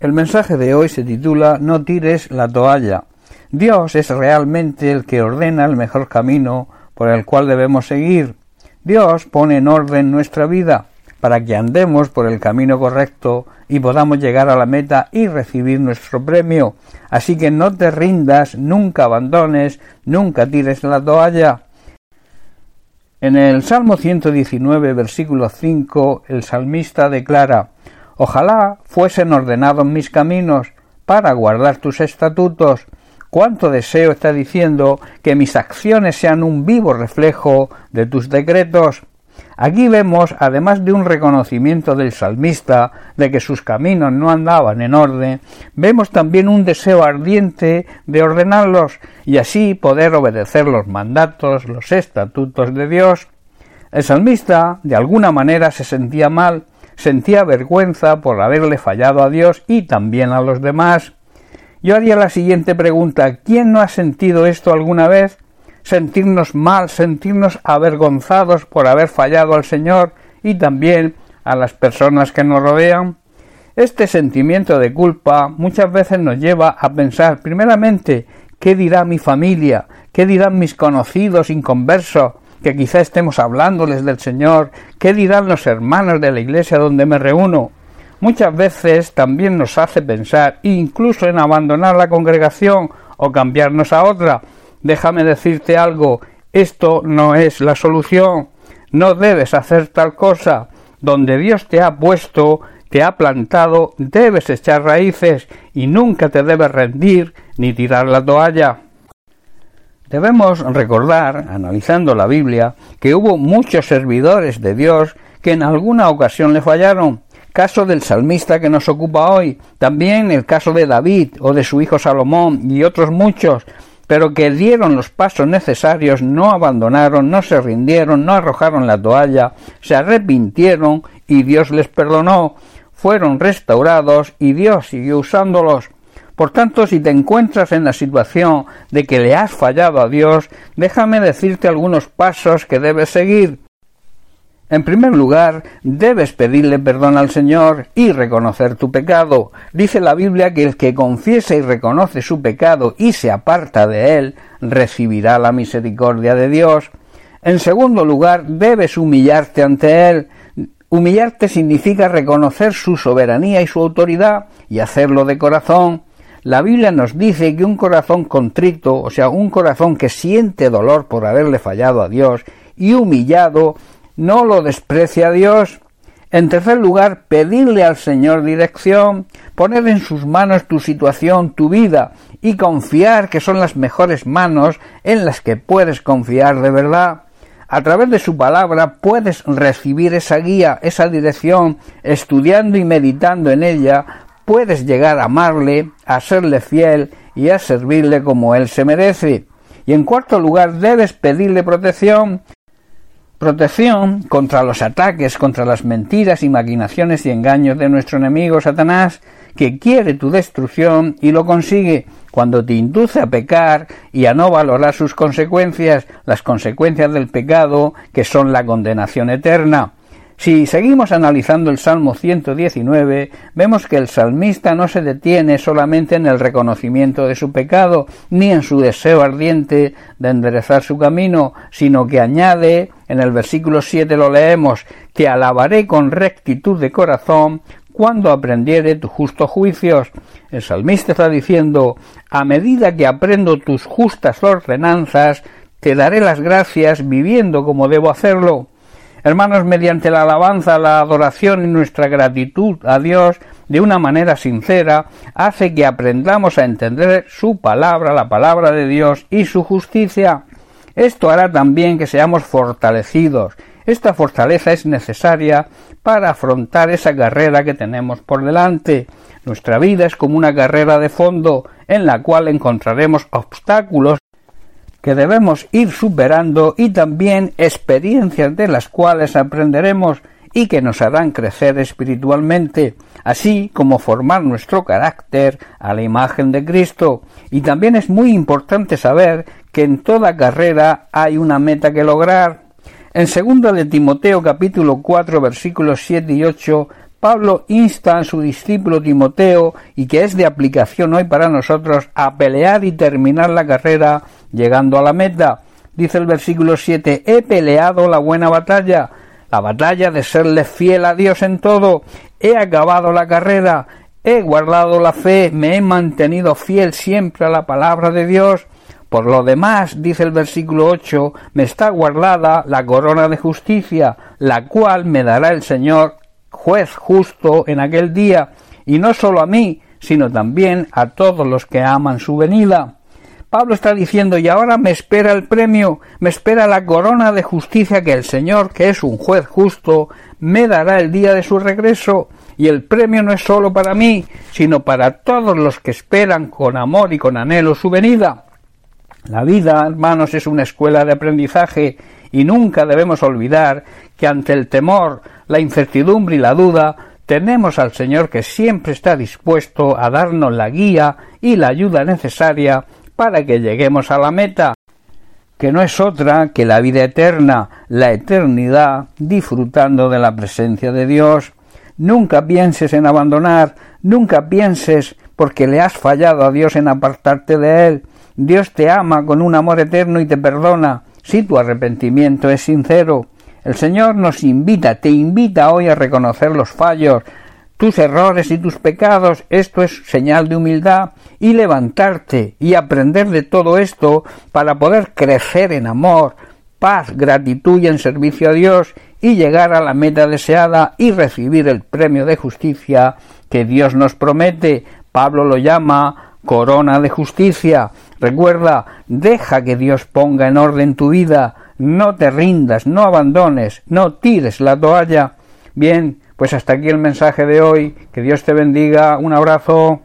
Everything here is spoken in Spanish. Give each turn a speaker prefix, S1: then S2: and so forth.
S1: El mensaje de hoy se titula No tires la toalla. Dios es realmente el que ordena el mejor camino por el cual debemos seguir. Dios pone en orden nuestra vida para que andemos por el camino correcto y podamos llegar a la meta y recibir nuestro premio. Así que no te rindas, nunca abandones, nunca tires la toalla. En el Salmo 119, versículo 5, el salmista declara Ojalá fuesen ordenados mis caminos para guardar tus estatutos. Cuánto deseo está diciendo que mis acciones sean un vivo reflejo de tus decretos. Aquí vemos, además de un reconocimiento del salmista de que sus caminos no andaban en orden, vemos también un deseo ardiente de ordenarlos y así poder obedecer los mandatos, los estatutos de Dios. El salmista, de alguna manera, se sentía mal, sentía vergüenza por haberle fallado a Dios y también a los demás. Yo haría la siguiente pregunta ¿Quién no ha sentido esto alguna vez? Sentirnos mal, sentirnos avergonzados por haber fallado al Señor y también a las personas que nos rodean. Este sentimiento de culpa muchas veces nos lleva a pensar primeramente ¿qué dirá mi familia? ¿qué dirán mis conocidos inconversos? Que quizá estemos hablándoles del Señor, qué dirán los hermanos de la iglesia donde me reúno. Muchas veces también nos hace pensar incluso en abandonar la congregación o cambiarnos a otra. Déjame decirte algo, esto no es la solución. No debes hacer tal cosa. Donde Dios te ha puesto, te ha plantado, debes echar raíces y nunca te debes rendir ni tirar la toalla. Debemos recordar, analizando la Biblia, que hubo muchos servidores de Dios que en alguna ocasión le fallaron. Caso del salmista que nos ocupa hoy, también el caso de David o de su hijo Salomón y otros muchos, pero que dieron los pasos necesarios, no abandonaron, no se rindieron, no arrojaron la toalla, se arrepintieron y Dios les perdonó, fueron restaurados y Dios siguió usándolos. Por tanto, si te encuentras en la situación de que le has fallado a Dios, déjame decirte algunos pasos que debes seguir. En primer lugar, debes pedirle perdón al Señor y reconocer tu pecado. Dice la Biblia que el que confiesa y reconoce su pecado y se aparta de él, recibirá la misericordia de Dios. En segundo lugar, debes humillarte ante él. Humillarte significa reconocer su soberanía y su autoridad y hacerlo de corazón. La Biblia nos dice que un corazón contrito, o sea, un corazón que siente dolor por haberle fallado a Dios y humillado, no lo desprecia a Dios. En tercer lugar, pedirle al Señor dirección, poner en sus manos tu situación, tu vida, y confiar que son las mejores manos en las que puedes confiar de verdad. A través de su palabra puedes recibir esa guía, esa dirección, estudiando y meditando en ella puedes llegar a amarle, a serle fiel y a servirle como él se merece. Y en cuarto lugar, debes pedirle protección, protección contra los ataques, contra las mentiras y maquinaciones y engaños de nuestro enemigo Satanás, que quiere tu destrucción y lo consigue cuando te induce a pecar y a no valorar sus consecuencias, las consecuencias del pecado, que son la condenación eterna. Si seguimos analizando el Salmo 119, vemos que el salmista no se detiene solamente en el reconocimiento de su pecado, ni en su deseo ardiente de enderezar su camino, sino que añade, en el versículo 7 lo leemos, que alabaré con rectitud de corazón cuando aprendiere tus justos juicios. El salmista está diciendo, a medida que aprendo tus justas ordenanzas, te daré las gracias viviendo como debo hacerlo. Hermanos, mediante la alabanza, la adoración y nuestra gratitud a Dios de una manera sincera, hace que aprendamos a entender su palabra, la palabra de Dios y su justicia. Esto hará también que seamos fortalecidos. Esta fortaleza es necesaria para afrontar esa carrera que tenemos por delante. Nuestra vida es como una carrera de fondo en la cual encontraremos obstáculos que debemos ir superando y también experiencias de las cuales aprenderemos y que nos harán crecer espiritualmente, así como formar nuestro carácter a la imagen de Cristo. Y también es muy importante saber que en toda carrera hay una meta que lograr. En segundo de Timoteo capítulo 4 versículos 7 y 8, Pablo insta a su discípulo Timoteo, y que es de aplicación hoy para nosotros, a pelear y terminar la carrera llegando a la meta. Dice el versículo 7, he peleado la buena batalla, la batalla de serle fiel a Dios en todo, he acabado la carrera, he guardado la fe, me he mantenido fiel siempre a la palabra de Dios. Por lo demás, dice el versículo 8, me está guardada la corona de justicia, la cual me dará el Señor juez justo en aquel día, y no sólo a mí, sino también a todos los que aman su venida. Pablo está diciendo, y ahora me espera el premio, me espera la corona de justicia que el Señor, que es un juez justo, me dará el día de su regreso, y el premio no es sólo para mí, sino para todos los que esperan con amor y con anhelo su venida. La vida, hermanos, es una escuela de aprendizaje y nunca debemos olvidar que ante el temor, la incertidumbre y la duda, tenemos al Señor que siempre está dispuesto a darnos la guía y la ayuda necesaria para que lleguemos a la meta, que no es otra que la vida eterna, la eternidad, disfrutando de la presencia de Dios. Nunca pienses en abandonar, nunca pienses porque le has fallado a Dios en apartarte de Él. Dios te ama con un amor eterno y te perdona si tu arrepentimiento es sincero. El Señor nos invita, te invita hoy a reconocer los fallos, tus errores y tus pecados. Esto es señal de humildad y levantarte y aprender de todo esto para poder crecer en amor, paz, gratitud y en servicio a Dios y llegar a la meta deseada y recibir el premio de justicia que Dios nos promete. Pablo lo llama corona de justicia. Recuerda, deja que Dios ponga en orden tu vida, no te rindas, no abandones, no tires la toalla. Bien, pues hasta aquí el mensaje de hoy. Que Dios te bendiga. Un abrazo.